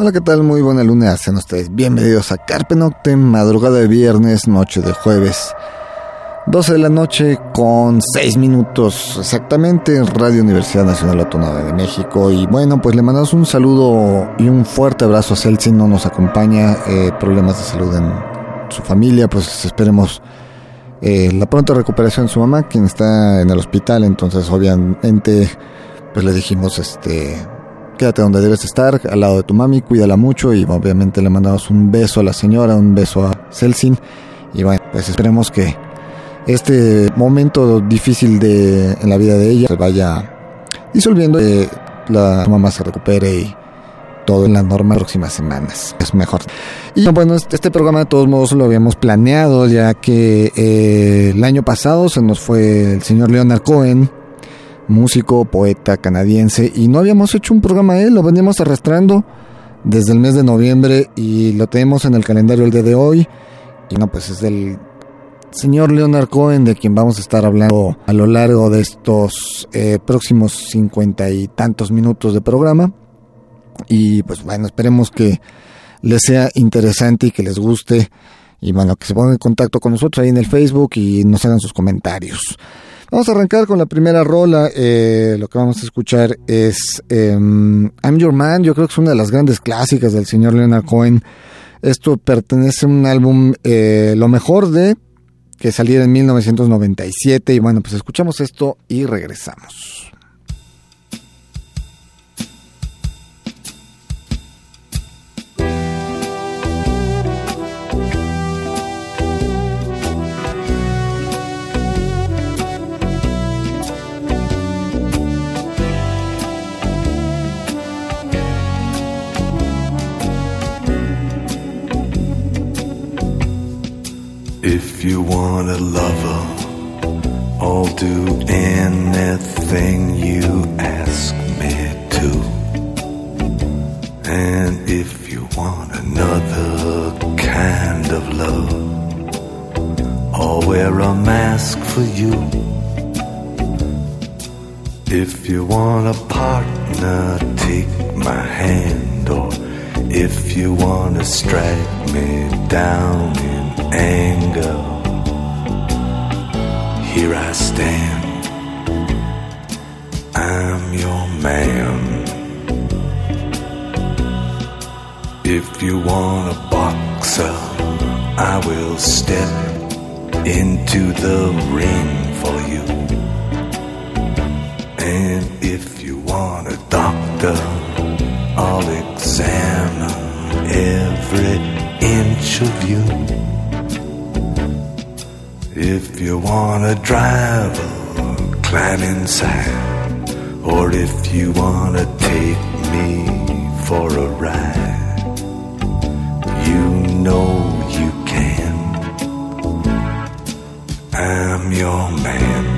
Hola, ¿qué tal? Muy buena luna, sean ustedes bienvenidos a Carpe Noctem, madrugada de viernes, noche de jueves. 12 de la noche con 6 minutos exactamente en Radio Universidad Nacional Autónoma de México. Y bueno, pues le mandamos un saludo y un fuerte abrazo a Celsin, no nos acompaña, eh, problemas de salud en su familia, pues esperemos eh, la pronta recuperación de su mamá, quien está en el hospital, entonces obviamente pues le dijimos, este, quédate donde debes estar, al lado de tu mami, cuídala mucho y obviamente le mandamos un beso a la señora, un beso a Celsin y bueno, pues esperemos que este momento difícil de, en la vida de ella se vaya disolviendo, que la mamá se recupere y todo en las normas próximas semanas. Es mejor. Y bueno, este, este programa de todos modos lo habíamos planeado ya que eh, el año pasado se nos fue el señor Leonard Cohen, músico, poeta canadiense, y no habíamos hecho un programa de él, lo veníamos arrastrando desde el mes de noviembre y lo tenemos en el calendario el día de hoy. Y no, pues es del señor Leonard Cohen, de quien vamos a estar hablando a lo largo de estos eh, próximos cincuenta y tantos minutos de programa. Y pues bueno, esperemos que les sea interesante y que les guste. Y bueno, que se pongan en contacto con nosotros ahí en el Facebook y nos hagan sus comentarios. Vamos a arrancar con la primera rola. Eh, lo que vamos a escuchar es em, I'm Your Man. Yo creo que es una de las grandes clásicas del señor Leonard Cohen. Esto pertenece a un álbum, eh, lo mejor de que saliera en 1997. Y bueno, pues escuchamos esto y regresamos. If you want a lover, I'll do anything you ask me to. And if you want another kind of love, I'll wear a mask for you. If you want a partner, take my hand, or if you want to strike me down in anger, here I stand. I'm your man. If you want a boxer, I will step into the ring for you. And if you want a doctor, I'll examine every inch of you. If you want to drive driver, climb inside. Or if you want to take me for a ride, you know you can. I'm your man.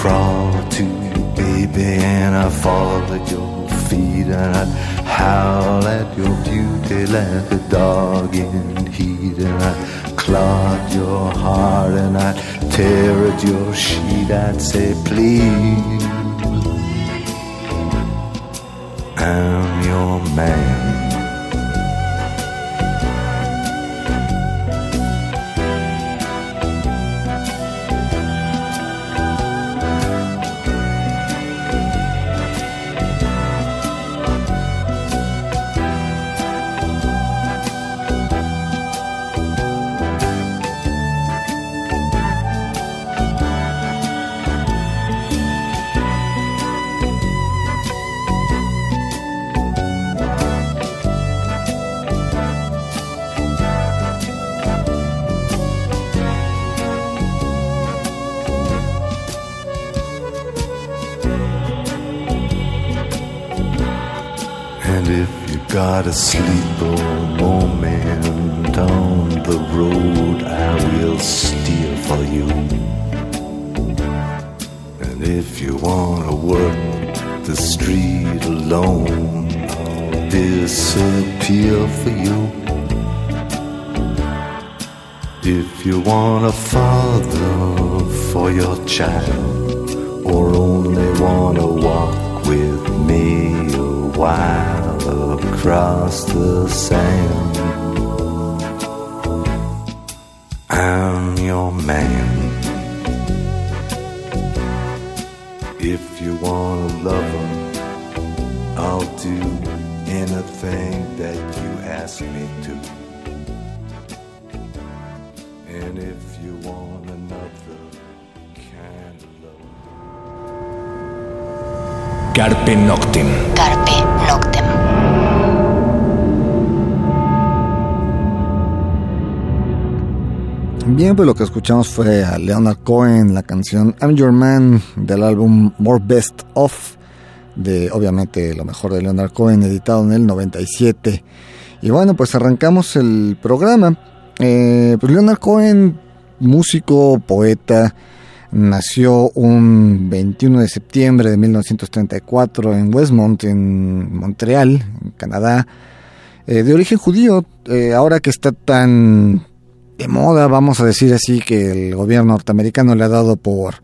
Crawl to you, baby, and I'd fall at your feet, and I'd howl at your beauty like a dog in heat, and I'd clog your heart, and I'd tear at your sheet. I'd say, please, I'm your man. Sleep a moment on the road, I will steer for you. And if you wanna work the street alone, I'll disappear for you. If you want a father for your child, or only wanna walk with me a while across the sand, I'm your man. If you want a lover, I'll do anything that you ask me to. And if you want another kind of love. Carpe Noctem. Carpe Noctem. Bien, pues lo que escuchamos fue a Leonard Cohen, la canción I'm Your Man del álbum More Best Of, de obviamente lo mejor de Leonard Cohen, editado en el 97. Y bueno, pues arrancamos el programa. Eh, pues Leonard Cohen, músico, poeta, nació un 21 de septiembre de 1934 en Westmont, en Montreal, en Canadá, eh, de origen judío. Eh, ahora que está tan de moda, vamos a decir así, que el gobierno norteamericano le ha dado por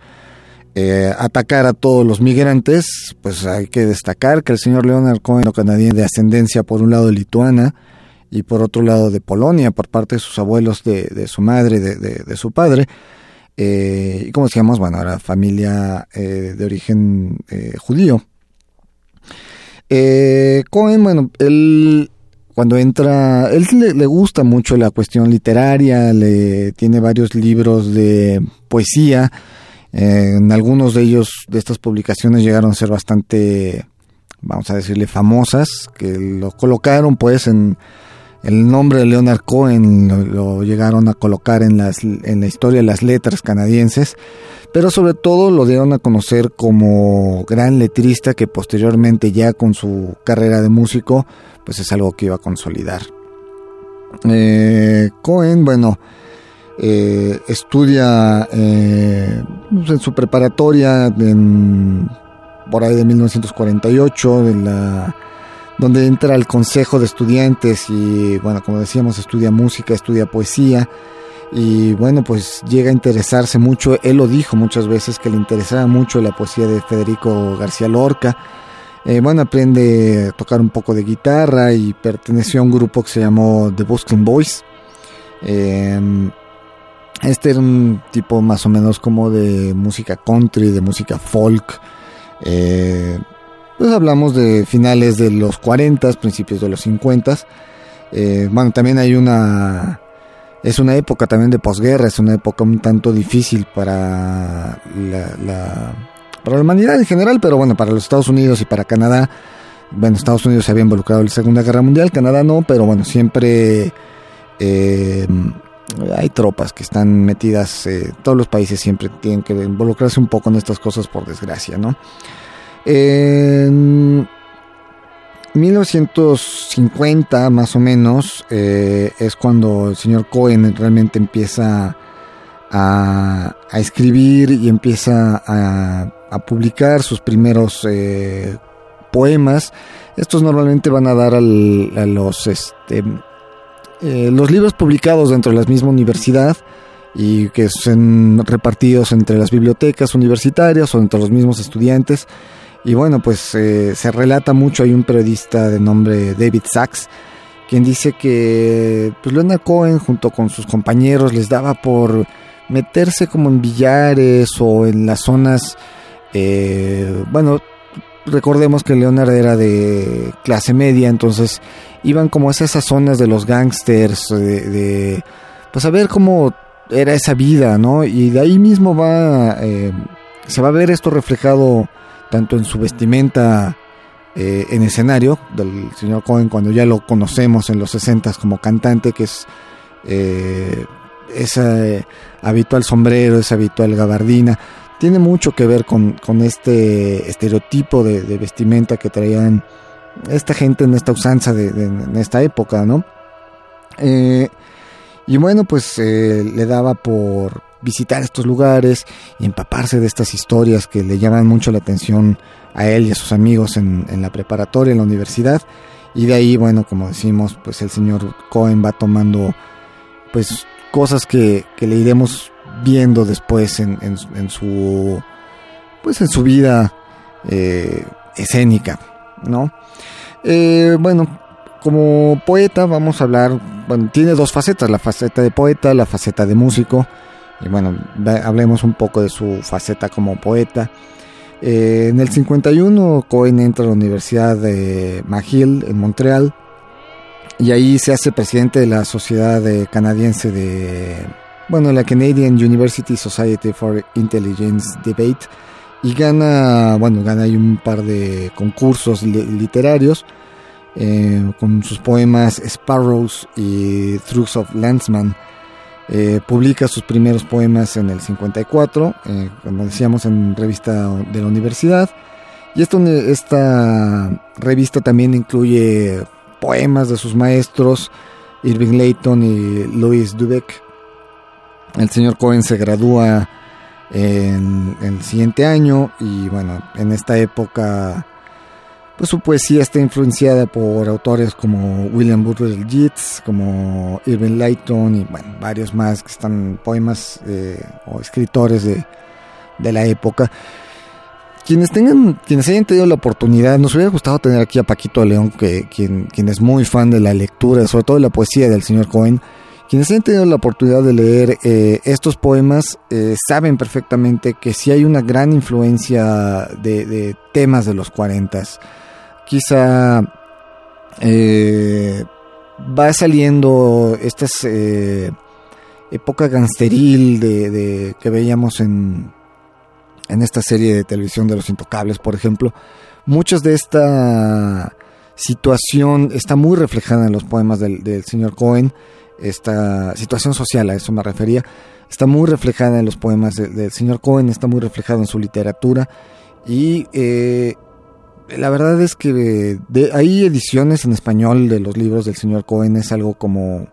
eh, atacar a todos los migrantes, pues hay que destacar que el señor Leonard Cohen, canadiense de ascendencia por un lado lituana y por otro lado de Polonia, por parte de sus abuelos, de, su madre, de, su padre, eh, y como decíamos, bueno, era familia eh, de origen judío. Cohen, bueno, él cuando entra, él le, gusta mucho la cuestión literaria, le tiene varios libros de poesía, en algunos de ellos, de estas publicaciones llegaron a ser bastante, vamos a decirle, famosas, que lo colocaron pues en el nombre de Leonard Cohen lo, lo, llegaron a colocar en, las, en la historia de las letras canadienses, pero sobre todo lo dieron a conocer como gran letrista que posteriormente ya con su carrera de músico pues es algo que iba a consolidar. Eh, Cohen, bueno, eh, estudia eh, en su preparatoria en, por ahí de 1948, de la donde entra al consejo de estudiantes y bueno, como decíamos, estudia música, estudia poesía y bueno, pues llega a interesarse mucho, él lo dijo muchas veces que le interesaba mucho la poesía de Federico García Lorca. Eh, bueno, aprende a tocar un poco de guitarra y perteneció a un grupo que se llamó The Busking Boys. Eh, este era un tipo más o menos como de música country, de música folk. Eh, pues hablamos de finales de los 40, principios de los 50. Eh, bueno, también hay una... Es una época también de posguerra, es una época un tanto difícil para la, la, para la humanidad en general, pero bueno, para los Estados Unidos y para Canadá. Bueno, Estados Unidos se había involucrado en la Segunda Guerra Mundial, Canadá no, pero bueno, siempre eh, hay tropas que están metidas, eh, todos los países siempre tienen que involucrarse un poco en estas cosas por desgracia, ¿no? En 1950 más o menos eh, es cuando el señor Cohen realmente empieza a, a escribir y empieza a, a publicar sus primeros eh, poemas. Estos normalmente van a dar al, a los, este, eh, los libros publicados dentro de la misma universidad y que son repartidos entre las bibliotecas universitarias o entre los mismos estudiantes. Y bueno, pues eh, se relata mucho, hay un periodista de nombre David Sachs, quien dice que pues, Cohen junto con sus compañeros les daba por meterse como en billares o en las zonas, eh, bueno, recordemos que Leonard era de clase media, entonces iban como a esas zonas de los gangsters, de, de pues a ver cómo era esa vida, ¿no? Y de ahí mismo va, eh, se va a ver esto reflejado tanto en su vestimenta eh, en escenario del señor Cohen cuando ya lo conocemos en los 60 como cantante, que es eh, ese habitual sombrero, esa habitual gabardina. Tiene mucho que ver con, con este estereotipo de, vestimenta que traían esta gente en esta usanza de, en esta época, ¿no? Eh, y bueno, pues eh, le daba por visitar estos lugares y empaparse de estas historias que le llaman mucho la atención a él y a sus amigos en, la preparatoria, en la universidad. Y de ahí, bueno, como decimos, pues el señor Cohen va tomando pues cosas que, que le iremos viendo después en, su pues en su vida eh, escénica, ¿no? Eh, bueno, como poeta vamos a hablar, tiene dos facetas, la faceta de poeta, la faceta de músico, y bueno, hablemos un poco de su faceta como poeta. Eh, en el 51 Cohen entra a la Universidad de McGill en Montreal y ahí se hace presidente de la Sociedad Canadiense de, bueno, la Canadian University Society for Intelligence Debate y gana, bueno, gana ahí un par de concursos literarios eh, con sus poemas Sparrows y Truths of Landsman. Eh, publica sus primeros poemas en el 54, eh, como decíamos en revista de la universidad. Y esta, esta revista también incluye poemas de sus maestros, Irving Layton y Louis Dubeck. El señor Cohen se gradúa en, el siguiente año y bueno, en esta época pues su poesía está influenciada por autores como William Butler Yeats, como Irving Layton y bueno, varios más que están poemas eh, o escritores de, la época. Quienes tengan, quienes hayan tenido la oportunidad, nos hubiera gustado tener aquí a Paquito León, que, quien, quien es muy fan de la lectura, sobre todo de la poesía del señor Cohen. Quienes hayan tenido la oportunidad de leer eh, estos poemas eh, saben perfectamente que sí hay una gran influencia de, de temas de los cuarentas quizá eh, va saliendo esta época gangsteril de, que veíamos en, en esta serie de televisión de los intocables, por ejemplo. Muchas de esta situación está muy reflejada en los poemas del, señor Cohen. Esta situación social, a eso me refería, está muy reflejada en los poemas del señor Cohen, está muy reflejada en su literatura. Y eh, la verdad es que hay ediciones en español de los libros del señor Cohen, es algo como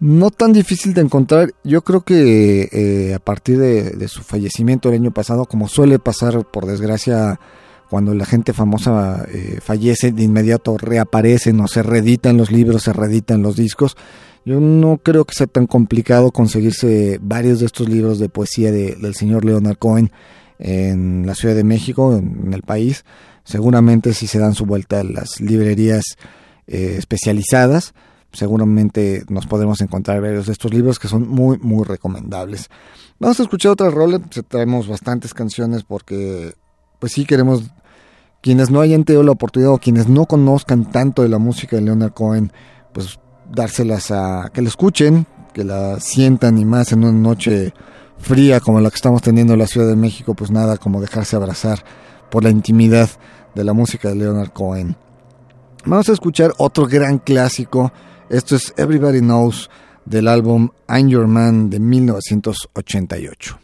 no tan difícil de encontrar. Yo creo que eh, a partir de, su fallecimiento el año pasado, como suele pasar por desgracia cuando la gente famosa eh, fallece, de inmediato reaparecen o se reeditan los libros, se reeditan los discos. Yo no creo que sea tan complicado conseguirse varios de estos libros de poesía del señor Leonard Cohen en la Ciudad de México, en el país seguramente si se dan su vuelta a las librerías eh, especializadas, seguramente nos podremos encontrar varios de estos libros que son muy, muy recomendables. Vamos a escuchar otra roles, traemos bastantes canciones porque, pues sí queremos, quienes no hayan tenido la oportunidad o quienes no conozcan tanto de la música de Leonard Cohen, pues dárselas a que la escuchen, que la sientan y más en una noche fría como la que estamos teniendo en la Ciudad de México, pues nada como dejarse abrazar por la intimidad de la música de Leonard Cohen. Vamos a escuchar otro gran clásico. Esto es Everybody Knows del álbum I'm Your Man de 1988.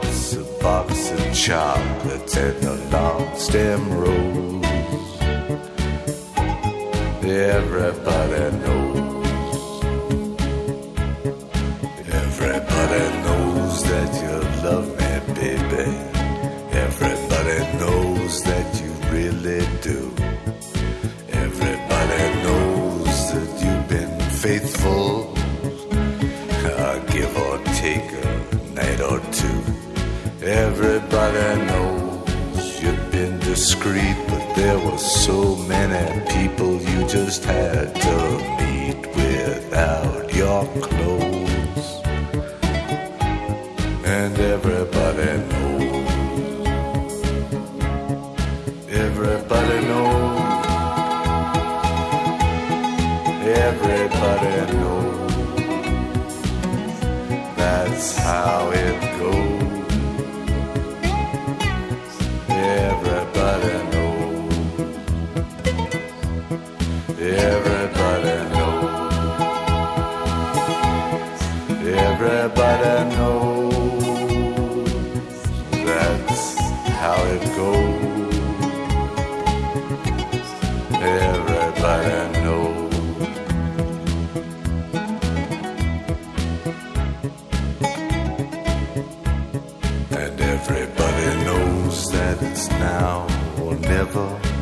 Box and chocolates and the long stem rose. Everybody knows. Everybody knows that you love me, baby. Everybody knows that you really do. Everybody knows that you've been faithful. I give or take a night or two. Everybody knows you've been discreet, but there were so many people you just had to meet without your clothes. And everybody knows. Everybody knows. Everybody knows. That's how it goes. forever.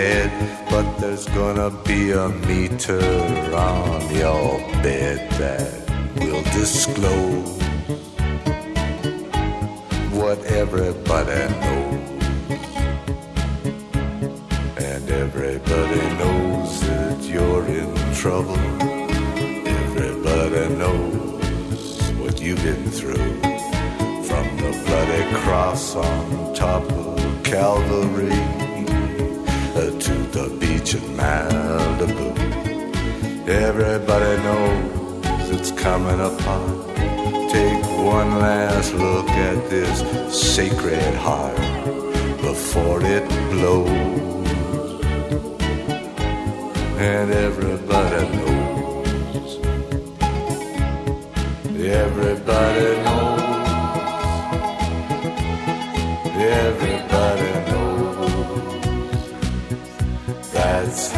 Dead, but there's gonna be a meter on your bed that will disclose what everybody knows. And everybody knows that you're in trouble. Everybody knows what you've been through. From the bloody cross on top of Calvary to the beach in Malibu. Everybody knows it's coming apart. Take one last look at this sacred heart before it blows. And everybody knows. Everybody knows. Everybody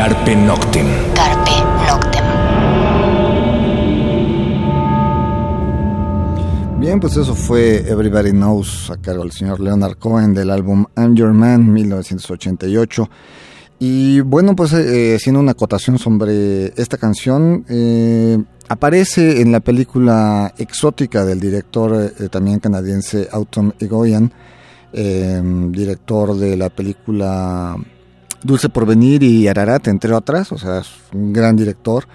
Carpe Noctem. Carpe Noctem. Bien, pues eso fue Everybody Knows a cargo del señor Leonard Cohen del álbum I'm Your Man 1988. Y bueno, pues eh, haciendo una acotación sobre esta canción, eh, aparece en la película exótica del director eh, también canadiense Autumn Egoyan, eh, director de la película Dulce Porvenir y Ararat, entre otras, o sea, es un gran director.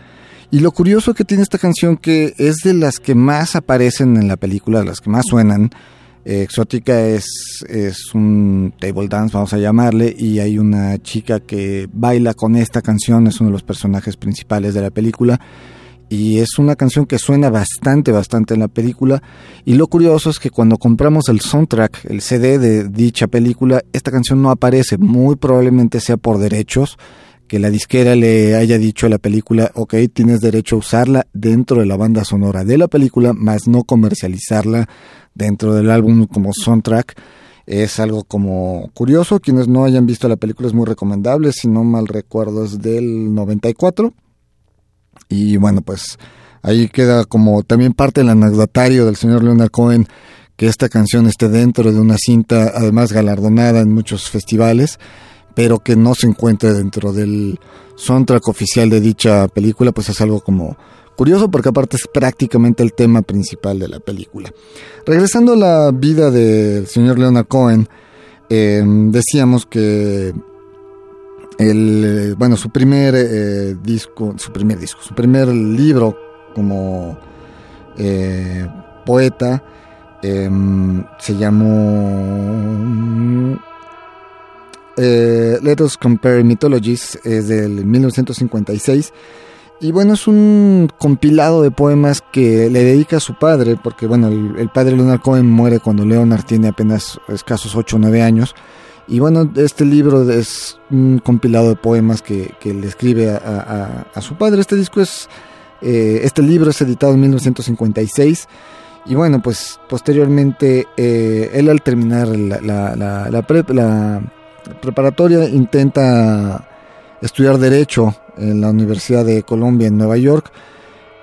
Y lo curioso que tiene esta canción que es de las que más aparecen en la película, las que más suenan. Eh, Exótica es, es un table dance, vamos a llamarle, y hay una chica que baila con esta canción, es uno de los personajes principales de la película. Y es una canción que suena bastante, bastante en la película. Y lo curioso es que cuando compramos el soundtrack, el CD de dicha película, esta canción no aparece. Muy probablemente sea por derechos que la disquera le haya dicho a la película, ok, tienes derecho a usarla dentro de la banda sonora de la película, más no comercializarla dentro del álbum como soundtrack. Es algo como curioso, quienes no hayan visto la película es muy recomendable, si no mal recuerdo es del 94. Y bueno, pues ahí queda como también parte del anecdotario del señor Leonard Cohen que esta canción esté dentro de una cinta además galardonada en muchos festivales pero que no se encuentre dentro del soundtrack oficial de dicha película, pues es algo como curioso porque aparte es prácticamente el tema principal de la película. Regresando a la vida del señor Leonard Cohen, em, decíamos que el, bueno, su primer eh, disco, su primer disco, su primer libro como eh, poeta em, se llamó eh, Let Us Compare Mythologies es del 1956 y bueno, es un compilado de poemas que le dedica a su padre, porque bueno, el, padre Leonard Cohen muere cuando Leonard tiene apenas escasos 8 o 9 años. Y bueno, este libro es un compilado de poemas que, le escribe a, su padre. Este disco es, eh, este libro es editado en 1956. Y bueno, pues posteriormente eh, él al terminar la, la, preparatoria intenta estudiar Derecho en la Universidad de Columbia en Nueva York.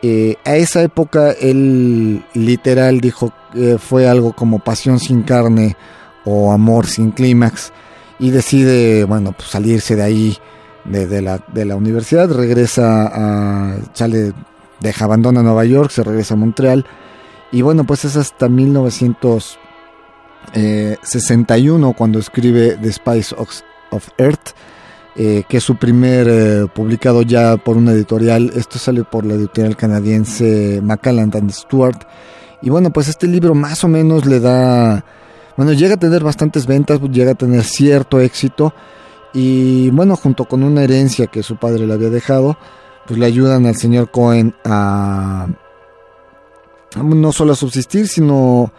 Eh, a esa época él literal dijo que fue algo como pasión sin carne o amor sin clímax y decide, bueno, pues salirse de ahí, de, la, de la universidad, regresa a, sale, deja, abandona Nueva York, se regresa a Montreal y bueno, pues es hasta 1900 61 eh, cuando escribe The Spice of, Earth, eh, que es su primer eh, publicado ya por una editorial. Esto sale por la editorial canadiense Macallan and Stewart. Y bueno, pues este libro más o menos le da, bueno, llega a tener bastantes ventas, llega a tener cierto éxito. Y bueno, junto con una herencia que su padre le había dejado, pues le ayudan al señor Cohen a no solo a subsistir, sino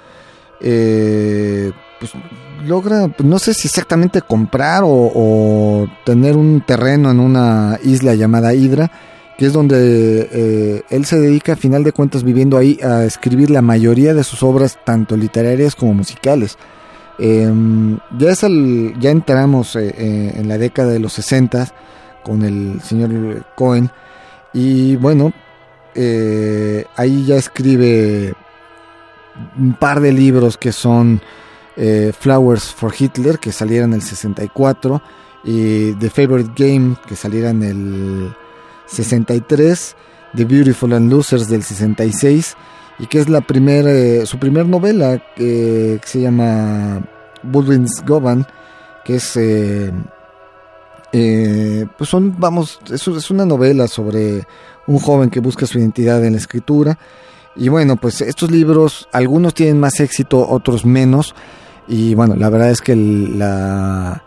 eh, pues logra, pues, no sé si exactamente comprar o, tener un terreno en una isla llamada Hydra, que es donde eh, él se dedica a final de cuentas viviendo ahí a escribir la mayoría de sus obras, tanto literarias como musicales. Em, ya, es el, ya entramos eh, en la década de los 60 con el señor Cohen y bueno, ahí ya escribe un par de libros que son eh, Flowers for Hitler, que salieron en el 64, y The Favorite Game, que salieron en el 63, The Beautiful and Losers del 66, y que es la primera, eh, su primer novela, que se llama Budwin's Govan, que es... Eh, pues son, vamos, es una novela sobre un joven que busca su identidad en la escritura y bueno, pues estos libros, algunos tienen más éxito, otros menos. Y bueno, la verdad es que la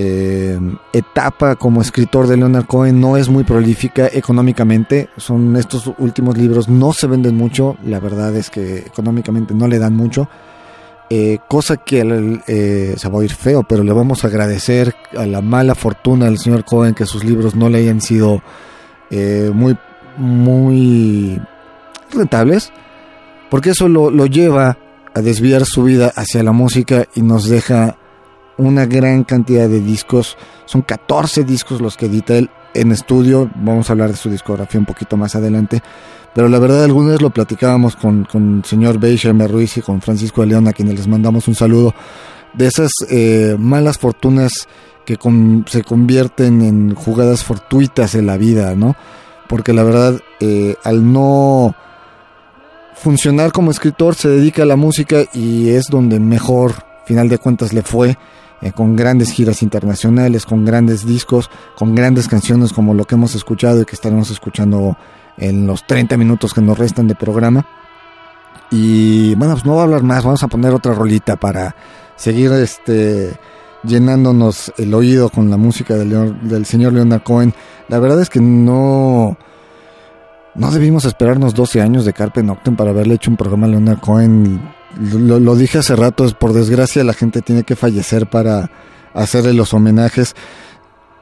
eh, etapa como escritor de Leonard Cohen no es muy prolífica económicamente. Son estos últimos libros, no se venden mucho. La verdad es que económicamente no le dan mucho. Eh, cosa que eh, se va a ir feo, pero le vamos a agradecer a la mala fortuna del señor Cohen que sus libros no le hayan sido muy, muy rentables, porque eso lo, lleva a desviar su vida hacia la música y nos deja una gran cantidad de discos. Son 14 discos los que edita él en estudio. Vamos a hablar de su discografía un poquito más adelante. Pero la verdad, alguna vez lo platicábamos con, con el señor Beishammer Ruiz y con Francisco de León, a quienes les mandamos un saludo. De esas eh, malas fortunas que se convierten en jugadas fortuitas en la vida, ¿no? Porque la verdad, eh, al no funcionar como escritor, se dedica a la música y es donde mejor, final de cuentas, le fue. Eh, con grandes giras internacionales, con grandes discos, con grandes canciones como lo que hemos escuchado y que estaremos escuchando en los 30 minutos que nos restan de programa. Y bueno, pues no voy a hablar más, vamos a poner otra rolita para seguir este llenándonos el oído con la música del, señor Leonard Cohen. La verdad es que no no debimos esperarnos 12 años de Carpe Noctem para haberle hecho un programa a Leonard Cohen. Lo, dije hace rato, por desgracia la gente tiene que fallecer para hacerle los homenajes.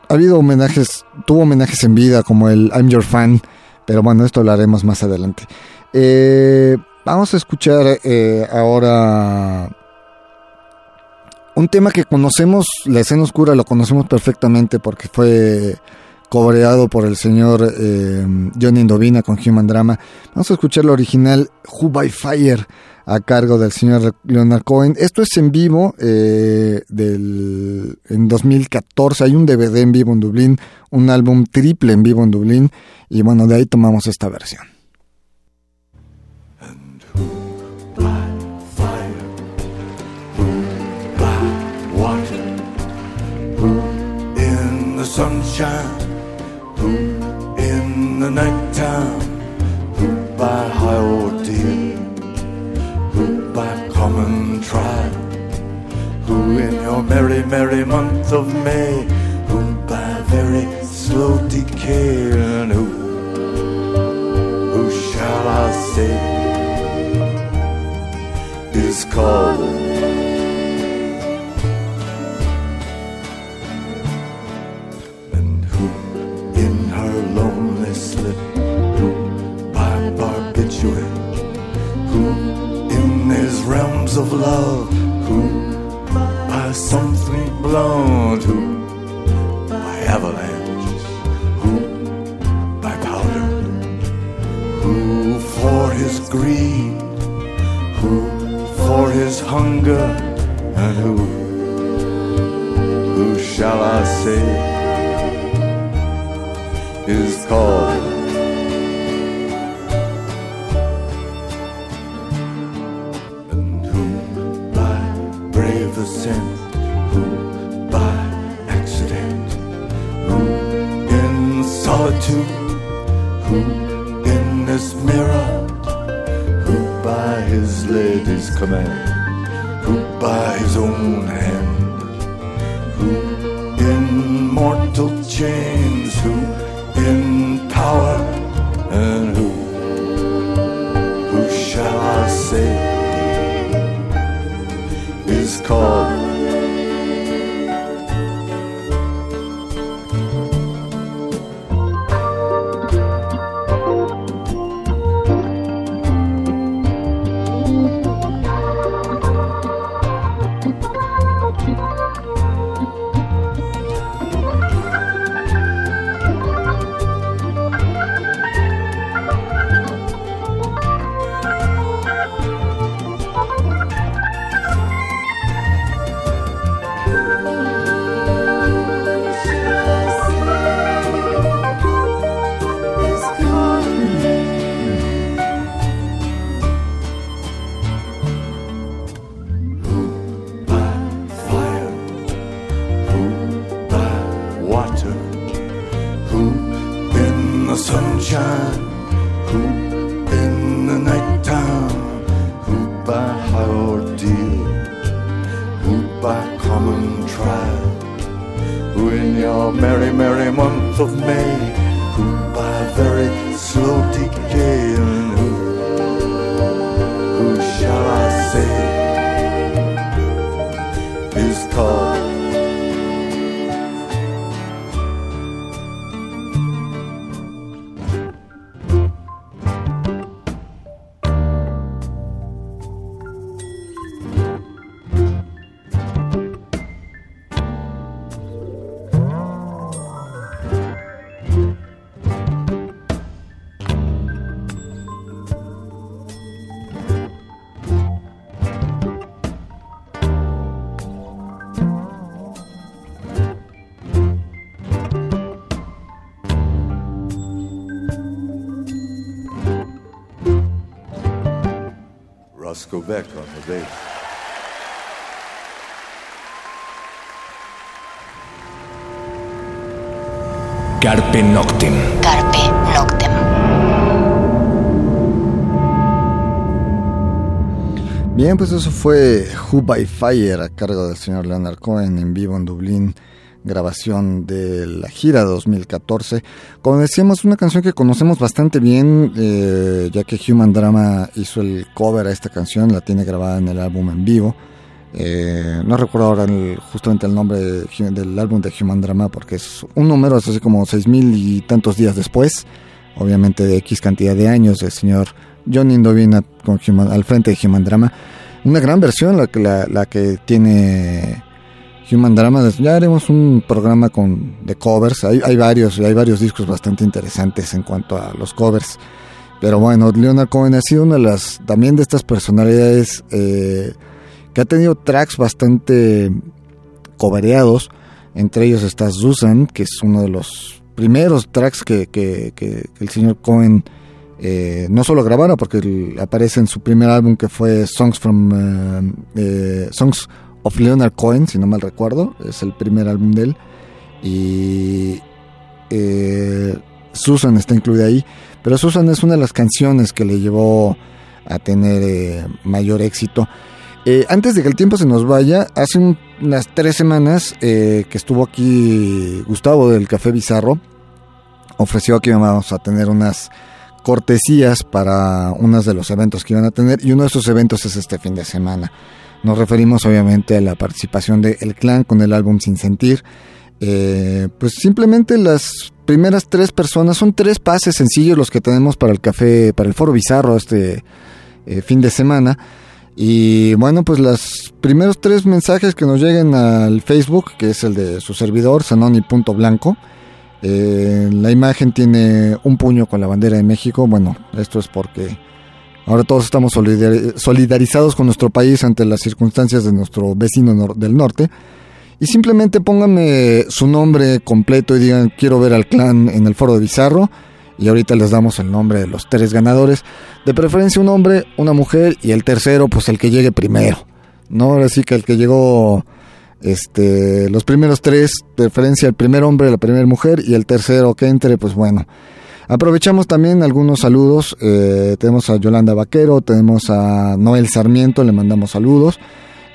ha habido homenajes, tuvo homenajes en vida como el I'm Your Fan, pero bueno, esto lo haremos más adelante. Eh, vamos a escuchar eh, ahora un tema que conocemos, la escena oscura lo conocemos perfectamente porque fue cobreado por el señor eh, Johnny Indovina con Human Drama. Vamos a escuchar la original Who by Fire a cargo del señor Leonard Cohen. Esto es en vivo eh, del, en 2014. Hay un DVD en vivo en Dublín, un álbum triple en vivo en Dublín y bueno, de ahí tomamos esta versión. sunshine in the nighttime, who by high ordeal, who by common trial, who in your merry, merry month of May, who by very slow decay, and who, who shall I say, is called realms of love who by something blown who by avalanche who by powder who for his greed who for his hunger and who who shall I say is called sunshine, hoop in the nighttime, hoop by high ordeal, hoop by common trial. Who in your merry, merry month of May, hoop by very slow decay. Carpe Noctem. Carpe Noctem. Bien, pues eso fue Who by Fire a cargo del señor Leonard Cohen en vivo en Dublín grabación de la gira 2014. Como decíamos, una canción que conocemos bastante bien, eh, ya que Human Drama hizo el cover a esta canción, la tiene grabada en el álbum en vivo. Eh, no recuerdo ahora justamente el nombre del álbum de Human Drama porque es un número, es así como seis mil y tantos días después, obviamente de X cantidad de años, del señor John Indovina con al frente de Human Drama. Una gran versión la, la, la que tiene Human Drama. Ya haremos un programa con de covers. Hay, hay varios, hay varios discos bastante interesantes en cuanto a los covers. Pero bueno, Leonard Cohen ha sido una de las también de estas personalidades eh, que ha tenido tracks bastante cobereados. Entre ellos está Susan, que es uno de los primeros tracks que, que, el señor Cohen eh, no solo grabara, porque aparece en su primer álbum que fue Songs from eh, Songs of Leonard Cohen, si no mal recuerdo, es el primer álbum de él. Y Susan está incluida ahí. Pero Susan es una de las canciones que le llevó a tener eh, mayor éxito. Eh, antes de que el tiempo se nos vaya, hace unas tres semanas eh, que estuvo aquí Gustavo del Café Bizarro, ofreció que íbamos a tener unas cortesías para unos de los eventos que iban a tener y uno de esos eventos es este fin de semana. Nos referimos obviamente a la participación de El Clan con el álbum Sin Sentir. pues simplemente las primeras tres personas, son tres pases sencillos los que tenemos para el café, para el foro bizarro este eh, fin de semana. Y bueno, pues los primeros tres mensajes que nos lleguen al Facebook, que es el de su servidor, sanoni.blanco. Eh, la imagen tiene un puño con la bandera de México. Bueno, esto es porque ahora todos estamos solidarizados con nuestro país ante las circunstancias de nuestro vecino del norte. Y simplemente pónganme su nombre completo y digan quiero ver al clan en el foro de Bizarro. Y ahorita les damos el nombre de los tres ganadores. De preferencia un hombre, una mujer y el tercero pues el que llegue primero. ¿No? Ahora sí que el que llegó este los primeros tres, de preferencia el primer hombre, la primera mujer y el tercero que entre pues bueno. Aprovechamos también algunos saludos. Eh, tenemos a Yolanda Vaquero, tenemos a Noel Sarmiento, le mandamos saludos.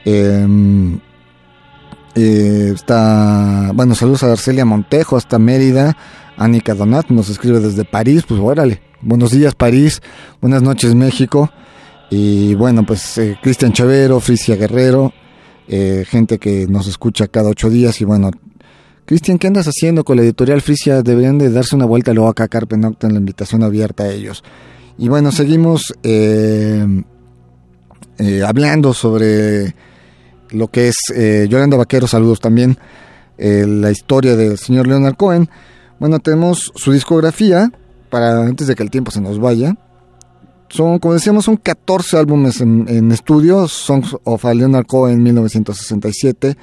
Eh, eh, está, bueno, saludos a Arcelia Montejo, hasta Mérida. Anika Donat nos escribe desde París, pues órale. Buenos días París, buenas noches México. Y bueno, pues eh, Cristian Chavero, Frisia Guerrero, eh, gente que nos escucha cada ocho días. Y bueno, Cristian, ¿qué andas haciendo con la editorial Frisia? Deberían de darse una vuelta luego acá a Carpe en la invitación abierta a ellos. Y bueno, seguimos hablando sobre lo que es eh, Yolanda Vaquero, saludos también, eh, la historia del señor Leonard Cohen. Bueno, tenemos su discografía, para antes de que el tiempo se nos vaya. Son, como decíamos, son 14 álbumes en, estudio, Songs of a Leonard Cohen 1967,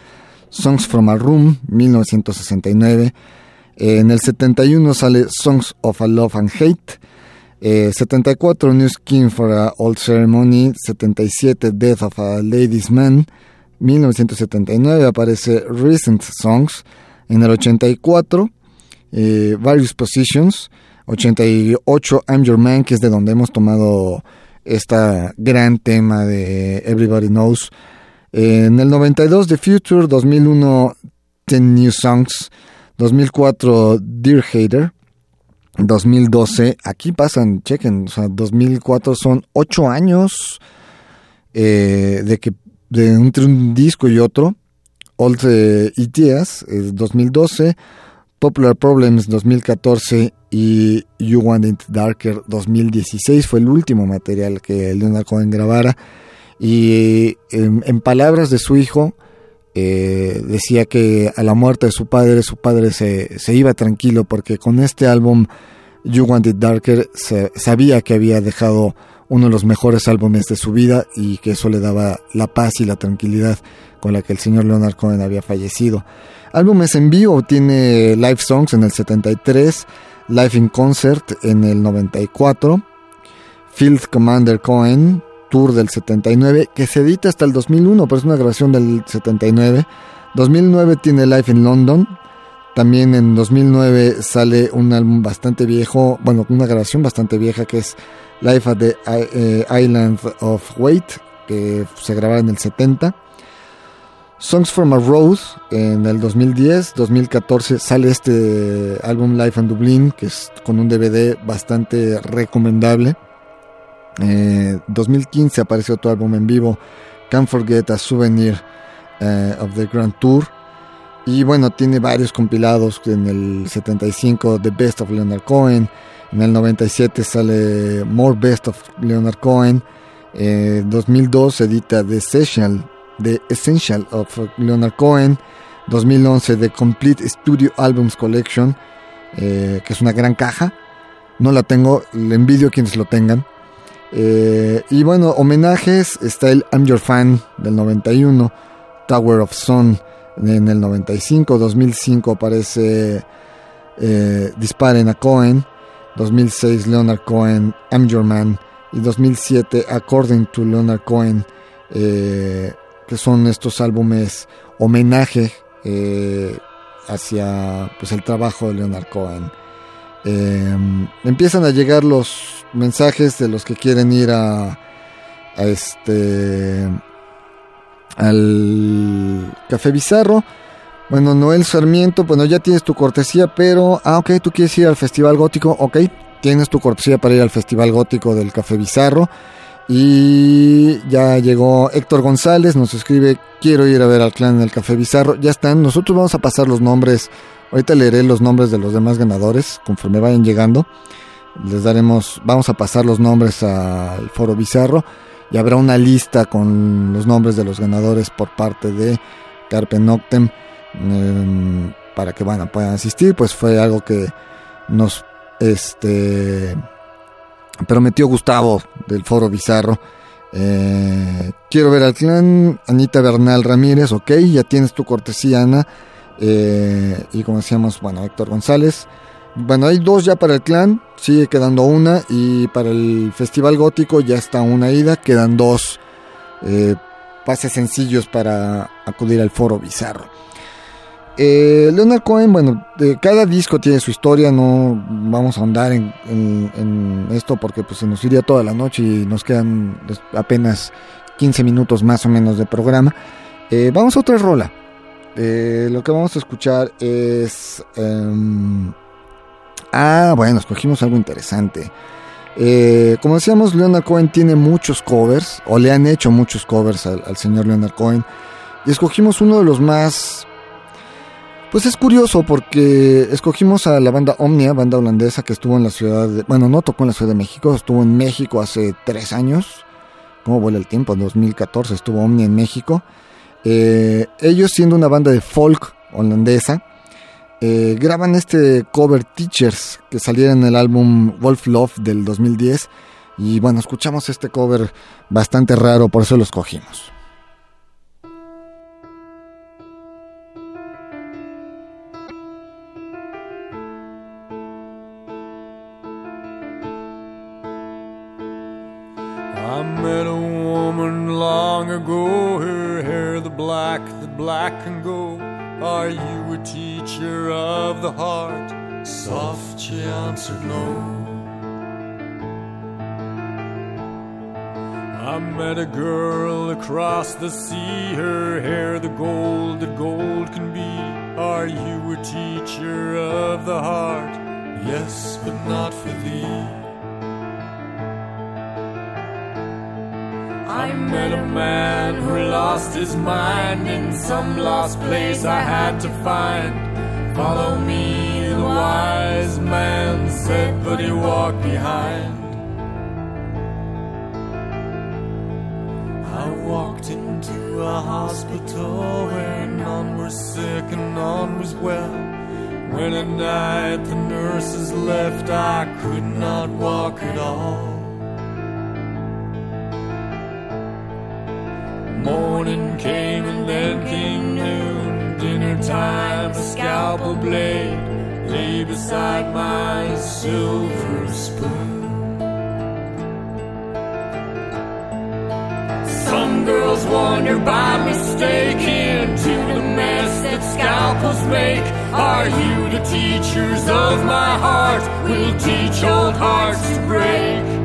Songs from a Room 1969, en el 71 sale Songs of a Love and Hate, 74 New Skin for a Old Ceremony, 77 Death of a Ladies Man, 1979 aparece Recent Songs. En el 84, eh, Various Positions. 88, I'm Your Man, que es de donde hemos tomado este gran tema de Everybody Knows. en el 92, The Future. 2001, 10 New Songs. 2004, Dear Hater. 2012, aquí pasan, chequen, o sea, 2004 son 8 años eh, de que de entre un disco y otro, Old Ideas, 2012, Popular Problems 2014 y You Want It Darker 2016 fue el último material que Leonard Cohen grabara. Y en, palabras de su hijo eh, decía que a la muerte de su padre su padre se, se iba tranquilo porque con este álbum You Want It Darker sabía que había dejado uno de los mejores álbumes de su vida y que eso le daba la paz y la tranquilidad con la que el señor Leonard Cohen había fallecido. Álbumes en vivo tiene Live Songs en el 73, Live in Concert en el 94, Field Commander Cohen, Tour del 79, que se edita hasta el 2001, pero es una grabación del 79. 2009 tiene Live in London, también en 2009 sale un álbum bastante viejo, bueno, una grabación bastante vieja que es Life at the eh, Island of Wait, que se grababa en el 70. Songs from a Rose en el 2010, 2014 sale este álbum Life in Dublin, que es con un DVD bastante recomendable. 2015 eh, aparece otro álbum en vivo Can't Forget a Souvenir eh, of the Grand Tour. Y bueno, tiene varios compilados. En el 75, The Best of Leonard Cohen. En el 97 sale More Best of Leonard Cohen. En 2002 edita The Essential, The Essential of Leonard Cohen. 2011 The Complete Studio Albums Collection, eh, que es una gran caja. No la tengo, le envidio a quienes lo tengan. Eh, y bueno, homenajes, está el I'm Your Fan del 91, Tower of Sun en el 95, 2005 aparece eh, Disparen a Cohen, 2006 Leonard Cohen, I'm Your Man, y 2007 According to Leonard Cohen, eh, que son estos álbumes homenaje hacia pues, el trabajo de Leonard Cohen. empiezan a llegar los mensajes de los que quieren ir a, a este al Café Bizarro. Bueno, Noel Sarmiento, bueno, ya tienes tu cortesía, pero, ah, ok, tú quieres ir al Festival Gótico, ok, tienes tu cortesía para ir al Festival Gótico del Café Bizarro. Y ya llegó Héctor González, nos escribe, quiero ir a ver al clan del Café Bizarro. Ya están, nosotros vamos a pasar los nombres, ahorita leeré los nombres de los demás ganadores conforme vayan llegando les daremos, vamos a pasar los nombres al foro bizarro y habrá una lista con los nombres de los ganadores por parte de Carpe Noctem em, para que bueno, puedan asistir, pues fue algo que nos este prometió Gustavo del foro bizarro. Eh, quiero ver al clan Anita Bernal Ramírez, ok, ya tienes tu cortesía Ana. Eh, y como decíamos, bueno, Héctor González. Bueno, hay dos ya para el clan, sigue quedando una. Y para el Festival Gótico ya está una ida, quedan dos eh, pases sencillos para acudir al foro bizarro. Eh, Leonard Cohen, bueno, cada disco tiene su historia, no vamos a ahondar en, esto porque pues se nos iría toda la noche y nos quedan apenas 15 minutos más o menos de programa. Eh, vamos a otra rola. lo que vamos a escuchar es... Em, Ah, bueno, escogimos algo interesante. Eh, como decíamos, Leonard Cohen tiene muchos covers, o le han hecho muchos covers al, señor Leonard Cohen. Y escogimos uno de los más... Pues es curioso porque escogimos a la banda Omnia, banda holandesa que estuvo en la ciudad de... Bueno, no tocó en la Ciudad de México, estuvo en México hace tres años. ¿Cómo vuela el tiempo? En 2014 estuvo Omnia en México. Eh, ellos siendo una banda de folk holandesa, eh, graban este cover Teachers que saliera en el álbum Wolf Love del 2010 y bueno, escuchamos este cover bastante raro, por eso lo escogimos. Ago, her hair the black, the black can go. Are you a teacher of the heart? Soft, she answered, No. I met a girl across the sea, her hair the gold that gold can be. Are you a teacher of the heart? Yes, but not for thee. I met a man who lost his mind in some lost place I had to find. Follow me, the wise man said, but he walked behind. I walked into a hospital where none were sick and none was well. When at night the nurses left, I could not walk at all. Morning came and then came noon. Dinner time, a scalpel blade lay beside my silver spoon. Some girls wander by mistake into the mess that scalpels make. Are you the teachers of my heart? Will teach old hearts to break.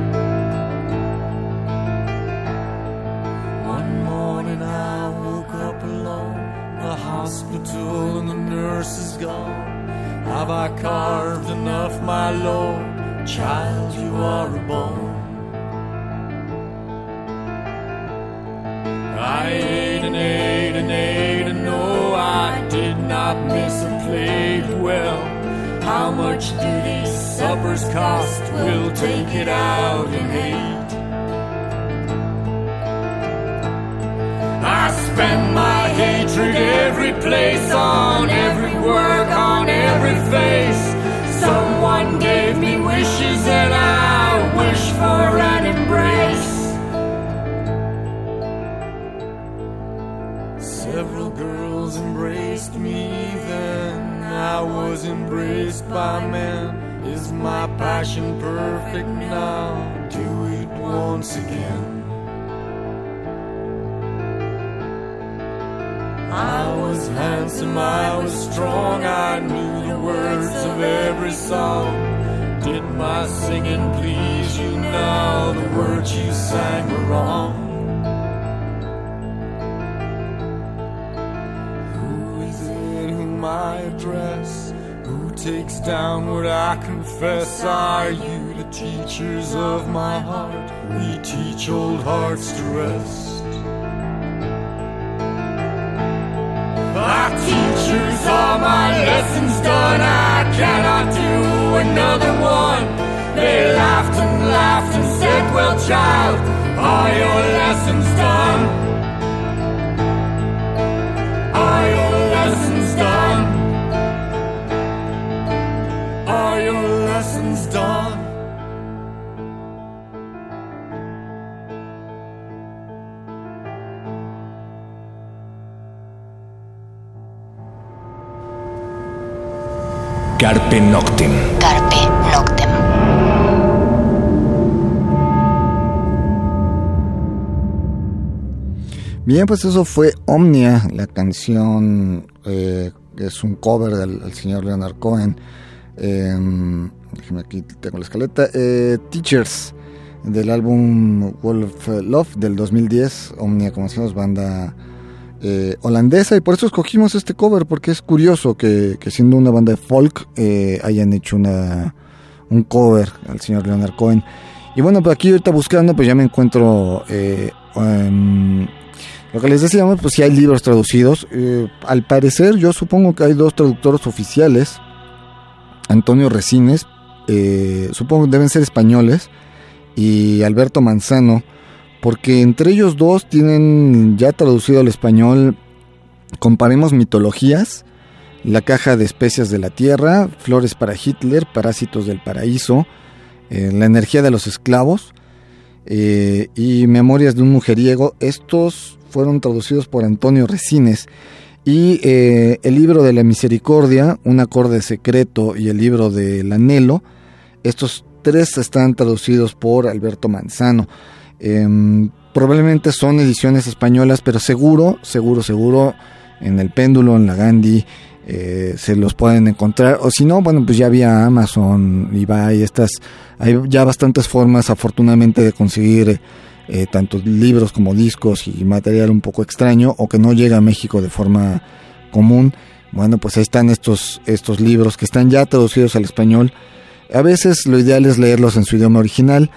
Have I carved enough, my Lord? Child, you are a bone. I ate and ate and ate, and no, I did not miss a plate. Well, how much do these suppers cost? We'll take it out in eight. I spend my hatred every place on every work on face. Someone gave me wishes and I wish for an embrace. Several girls embraced me then. I was embraced by men. Is my passion perfect now? Do it once again. Was handsome, I was strong, I knew the words of every song. Did my singing please you now? The words you sang were wrong. Who is it whom I address? Who takes down what I confess? Are you the teachers of my heart? We teach old hearts to rest. Lessons done. I cannot do another one. They laughed and laughed and said, Well, child, are your lessons done? Carpe Noctem. Carpe Noctem. Bien, pues eso fue Omnia, la canción eh, que es un cover del, del señor Leonard Cohen. Eh, déjeme aquí tengo la escaleta. Eh, Teachers, del álbum Wolf Love del 2010. Omnia, como decimos, banda eh, holandesa. Y por eso escogimos este cover, porque es curioso que, que siendo una banda de folk eh, hayan hecho una, un cover al señor Leonard Cohen. Y bueno, pues aquí ahorita buscando, pues ya me encuentro eh, lo que les decíamos, pues si hay libros traducidos. Al parecer, yo supongo que hay dos traductores oficiales. Antonio Resines, supongo que deben ser españoles, y Alberto Manzano, porque entre ellos dos tienen ya traducido al español, comparemos mitologías, la caja de especias de la tierra, flores para Hitler, parásitos del paraíso, eh, la energía de los esclavos eh, y memorias de un mujeriego. Estos fueron traducidos por Antonio Resines. Y eh, el libro de la misericordia, un acorde secreto y el libro del anhelo, estos tres están traducidos por Alberto Manzano. Em, probablemente son ediciones españolas, pero seguro, seguro, seguro, en el péndulo, en la Gandhi, eh, se los pueden encontrar. O si no, bueno, pues ya había Amazon, eBay, estas, hay ya bastantes formas, afortunadamente, de conseguir eh, tanto libros como discos y material un poco extraño o que no llega a México de forma común. Bueno, pues ahí están estos, estos libros que están ya traducidos al español. A veces lo ideal es leerlos en su idioma original,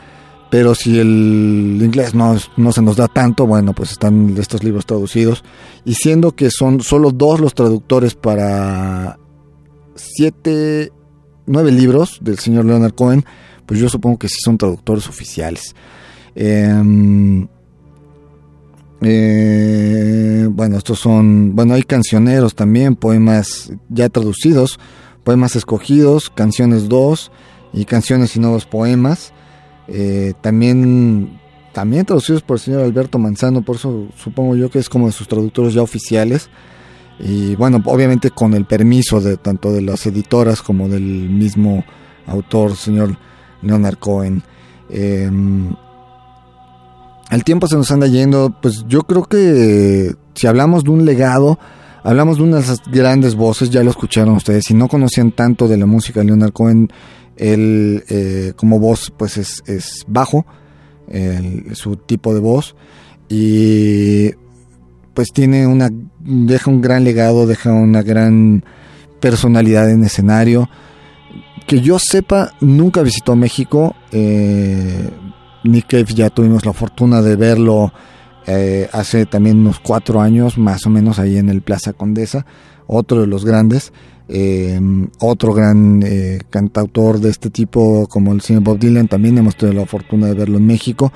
pero si el inglés no, no se nos da tanto, bueno, pues están estos libros traducidos. Y siendo que son solo dos los traductores para siete, nueve libros del señor Leonard Cohen, pues yo supongo que sí son traductores oficiales. Eh, eh, bueno, estos son, bueno, hay cancioneros también, poemas ya traducidos, poemas escogidos, canciones 2 y canciones y nuevos poemas. Eh, también, también traducidos por el señor Alberto Manzano, por eso supongo yo que es como de sus traductores ya oficiales. Y bueno, obviamente con el permiso de tanto de las editoras como del mismo autor, señor Leonard Cohen. Eh, el tiempo se nos anda yendo, pues yo creo que si hablamos de un legado, hablamos de unas grandes voces, ya lo escucharon ustedes, si no conocían tanto de la música de Leonard Cohen, él eh, como voz pues es, es bajo, el, su tipo de voz, y pues tiene una, deja un gran legado, deja una gran personalidad en escenario, que yo sepa, nunca visitó México, eh, Nick Cave ya tuvimos la fortuna de verlo eh, hace también unos cuatro años, más o menos ahí en el Plaza Condesa. otro de los grandes. Eh, otro gran eh, cantautor de este tipo como el señor Bob Dylan también hemos tenido la fortuna de verlo en México.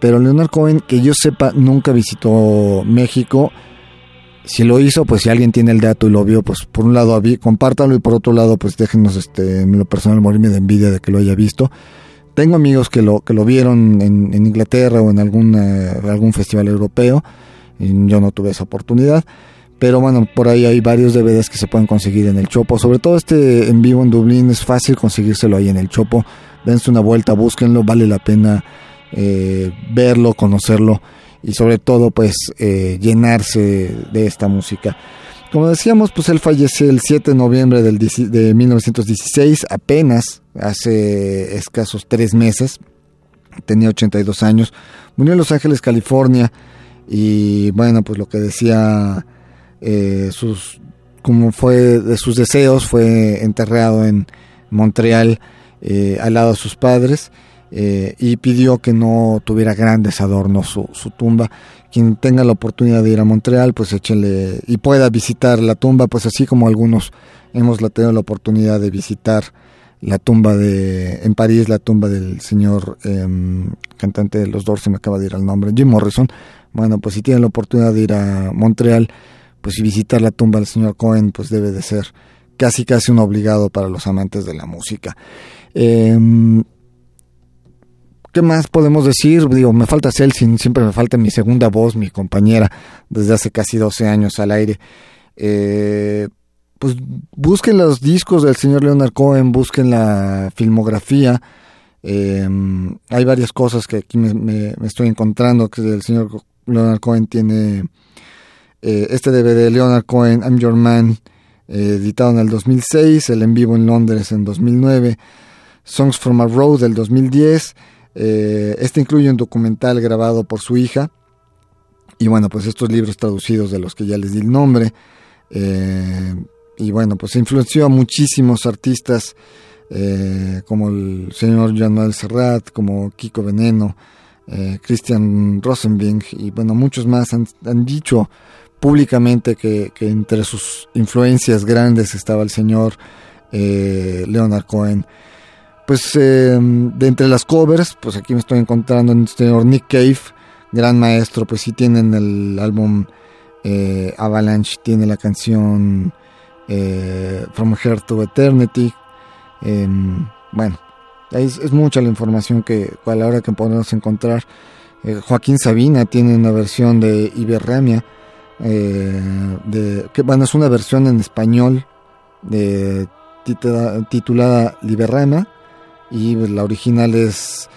Pero Leonard Cohen que yo sepa nunca visitó México. Si lo hizo pues si alguien tiene el dato y lo vio pues por un lado compártalo y por otro lado pues déjenos este en lo personal morirme de envidia de que lo haya visto. Tengo amigos que lo que lo vieron en, Inglaterra o en alguna, algún festival europeo y yo no tuve esa oportunidad pero bueno, por ahí hay varios DVDs que se pueden conseguir en el Chopo. Sobre todo este en vivo en Dublín es fácil conseguírselo ahí en el Chopo. Dense una vuelta, búsquenlo, vale la pena eh, verlo, conocerlo y sobre todo pues eh, llenarse de esta música. Como decíamos, pues él falleció el 7 de noviembre del, de 1916, apenas hace escasos tres meses, tenía 82 años, murió en Los Ángeles, California, y bueno, pues lo que decía eh, sus como fue de sus deseos fue enterrado en Montreal eh, al lado de sus padres eh, y pidió que no tuviera grandes adornos su, tumba. Quien tenga la oportunidad de ir a Montreal pues échele y pueda visitar la tumba pues así como algunos hemos tenido la oportunidad de visitar la tumba de en París la tumba del señor em, cantante de los Doors se me acaba de ir el nombre Jim Morrison. Bueno pues si tienen la oportunidad de ir a Montreal pues si visitar la tumba del señor Cohen pues debe de ser casi casi un obligado para los amantes de la música. Em, ¿Qué más podemos decir? Digo, me falta Celsin, siempre me falta mi segunda voz, mi compañera, desde hace casi 12 años al aire. Eh, pues busquen los discos del señor Leonard Cohen, busquen la filmografía. Em, hay varias cosas que aquí me, me, estoy encontrando, que el señor Leonard Cohen tiene eh, este DVD Leonard Cohen, I'm Your Man, eh, editado en el 2006, el en vivo en Londres en 2009, Songs from a Road del 2010. Eh, este incluye un documental grabado por su hija. Y bueno, pues estos libros traducidos de los que ya les di el nombre. y bueno, pues influenció a muchísimos artistas como el señor Jean Noel Serrat, como Kiko Veneno, Christian Rosenbing y bueno, muchos más han dicho públicamente que, entre sus influencias grandes estaba el señor eh, Leonard Cohen. Pues eh, de entre las covers, pues aquí me estoy encontrando en el señor Nick Cave, gran maestro, pues sí tienen el álbum eh, Avalanche, tiene la canción From Here to Eternity. Em, bueno, es, es, mucha la información que a la hora que podemos encontrar. Joaquín Sabina tiene una versión de Iberramia eh, de, que bueno, es una versión en español de, titulada Liberrama y la original es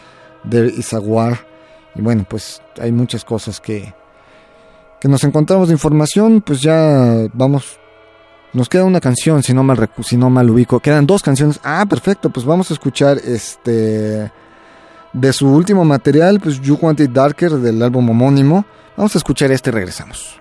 de Isaguar y bueno pues hay muchas cosas que que nos encontramos de información. Pues ya vamos nos queda una canción si no mal si no mal ubico. Quedan dos canciones. Ah perfecto pues vamos a escuchar este de su último material pues You Want It Darker del álbum homónimo. Vamos a escuchar este y regresamos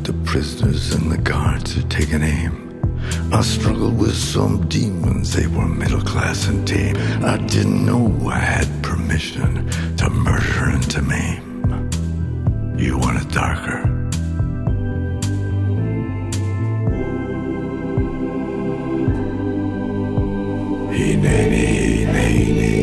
prisoners and the guards are taking aim. I struggled with some demons, they were middle class and tame. I didn't know I had permission to murder and to maim. You want it darker? Nay, nay,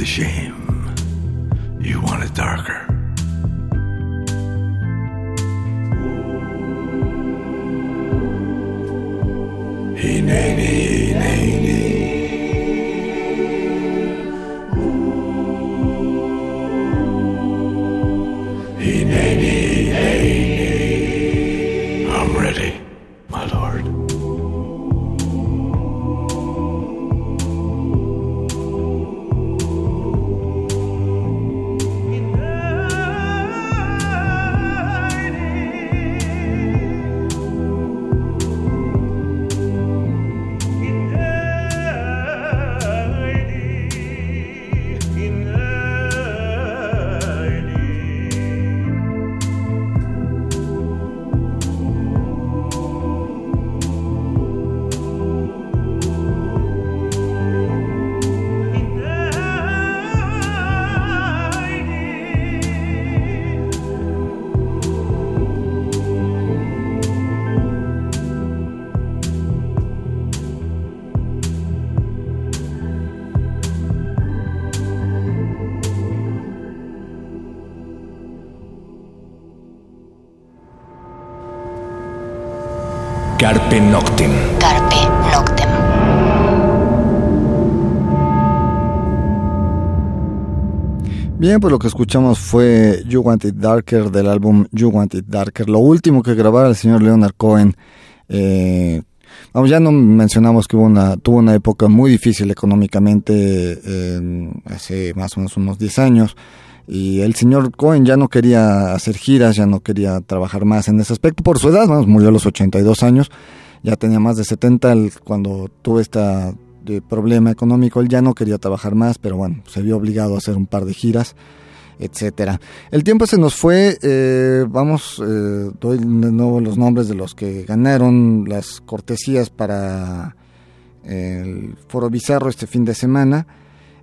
the shame. You want it darker. Bien, pues lo que escuchamos fue You Want It Darker del álbum You Want It Darker, lo último que grabara el señor Leonard Cohen. Eh, vamos, ya no mencionamos que tuvo una época muy difícil económicamente hace más o menos unos 10 años y el señor Cohen ya no quería hacer giras, ya no quería trabajar más en ese aspecto por su edad, vamos, murió a los 82 años, ya tenía más de 70 el- cuando tuvo esta de problema económico, él ya no quería trabajar más, pero bueno, se vio obligado a hacer un par de giras, etcétera. El tiempo se nos fue, eh, vamos, eh, doy de nuevo los nombres de los que ganaron las cortesías para el Foro Bizarro este fin de semana.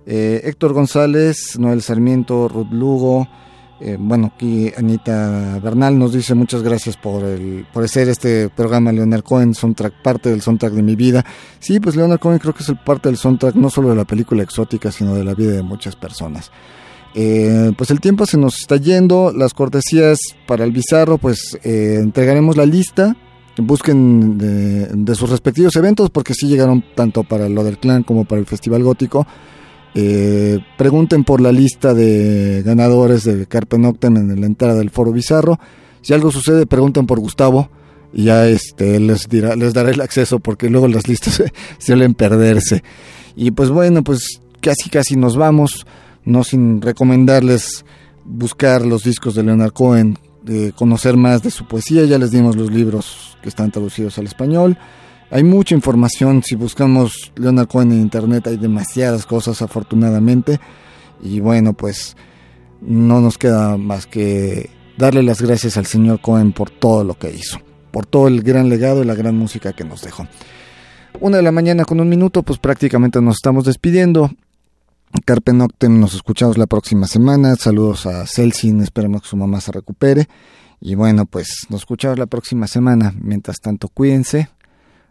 Eh, Héctor González, Noel Sarmiento, Ruth Lugo, eh, bueno, aquí Anita Bernal nos dice muchas gracias por el por hacer este programa Leonard Cohen, soundtrack, parte del soundtrack de mi vida. Sí, pues Leonard Cohen creo que es el parte del soundtrack no solo de la película exótica, sino de la vida de muchas personas. Eh, pues el tiempo se nos está yendo, las cortesías para el bizarro, pues eh, entregaremos la lista, busquen de, de sus respectivos eventos, porque sí llegaron tanto para lo del clan como para el Festival Gótico. Eh, pregunten por la lista de ganadores de Carpe Noctem en la entrada del Foro Bizarro. Si algo sucede, pregunten por Gustavo y ya este les dirá, les dará el acceso porque luego las listas suelen perderse. Y pues bueno, pues casi casi nos vamos, no sin recomendarles buscar los discos de Leonard Cohen, de conocer más de su poesía, ya les dimos los libros que están traducidos al español. Hay mucha información, si buscamos Leonard Cohen en internet hay demasiadas cosas afortunadamente y bueno pues no nos queda más que darle las gracias al señor Cohen por todo lo que hizo, por todo el gran legado y la gran música que nos dejó. Una de la mañana con un minuto, pues prácticamente nos estamos despidiendo. Carpe Noctem, nos escuchamos la próxima semana. Saludos a Celsin, esperemos que su mamá se recupere. Y bueno, pues nos escuchamos la próxima semana. Mientras tanto, cuídense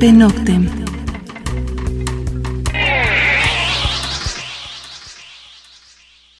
Full